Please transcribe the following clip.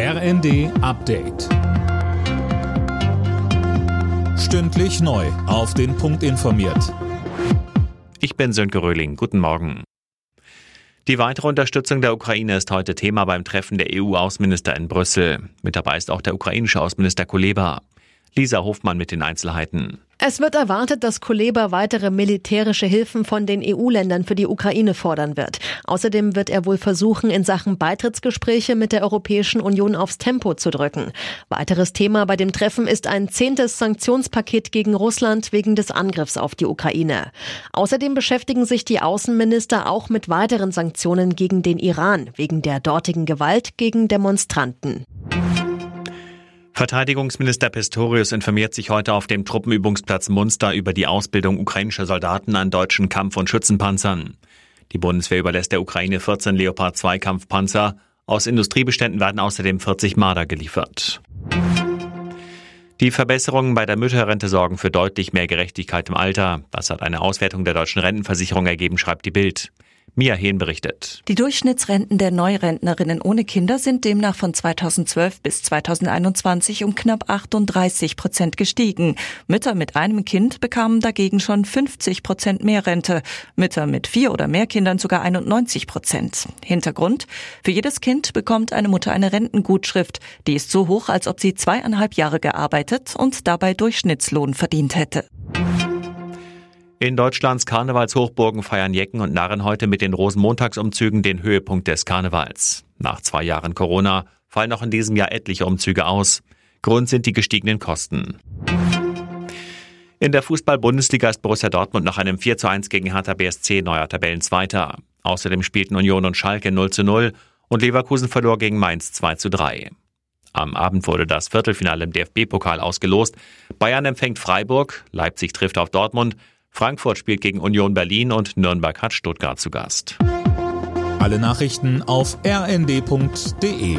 RND Update. Stündlich neu. Auf den Punkt informiert. Ich bin Sönke Röhling. Guten Morgen. Die weitere Unterstützung der Ukraine ist heute Thema beim Treffen der EU-Außenminister in Brüssel. Mit dabei ist auch der ukrainische Außenminister Kuleba. Lisa Hofmann mit den Einzelheiten. Es wird erwartet, dass Kuleba weitere militärische Hilfen von den EU-Ländern für die Ukraine fordern wird. Außerdem wird er wohl versuchen, in Sachen Beitrittsgespräche mit der Europäischen Union aufs Tempo zu drücken. Weiteres Thema bei dem Treffen ist ein zehntes Sanktionspaket gegen Russland wegen des Angriffs auf die Ukraine. Außerdem beschäftigen sich die Außenminister auch mit weiteren Sanktionen gegen den Iran wegen der dortigen Gewalt gegen Demonstranten. Verteidigungsminister Pistorius informiert sich heute auf dem Truppenübungsplatz Munster über die Ausbildung ukrainischer Soldaten an deutschen Kampf- und Schützenpanzern. Die Bundeswehr überlässt der Ukraine 14 Leopard 2 Kampfpanzer. Aus Industriebeständen werden außerdem 40 Marder geliefert. Die Verbesserungen bei der Mütterrente sorgen für deutlich mehr Gerechtigkeit im Alter. Das hat eine Auswertung der deutschen Rentenversicherung ergeben, schreibt die Bild. Mia Hehn berichtet. Die Durchschnittsrenten der Neurentnerinnen ohne Kinder sind demnach von 2012 bis 2021 um knapp 38 Prozent gestiegen. Mütter mit einem Kind bekamen dagegen schon 50 Prozent mehr Rente. Mütter mit vier oder mehr Kindern sogar 91 Prozent. Hintergrund? Für jedes Kind bekommt eine Mutter eine Rentengutschrift. Die ist so hoch, als ob sie zweieinhalb Jahre gearbeitet und dabei Durchschnittslohn verdient hätte. In Deutschlands Karnevalshochburgen feiern Jecken und Narren heute mit den Rosenmontagsumzügen den Höhepunkt des Karnevals. Nach zwei Jahren Corona fallen auch in diesem Jahr etliche Umzüge aus. Grund sind die gestiegenen Kosten. In der Fußball-Bundesliga ist Borussia Dortmund nach einem 4 zu 1 gegen Hertha BSC neuer Tabellenzweiter. Außerdem spielten Union und Schalke 0 zu 0 und Leverkusen verlor gegen Mainz 2 zu 3. Am Abend wurde das Viertelfinale im DFB-Pokal ausgelost. Bayern empfängt Freiburg, Leipzig trifft auf Dortmund Frankfurt spielt gegen Union Berlin und Nürnberg hat Stuttgart zu Gast. Alle Nachrichten auf rnd.de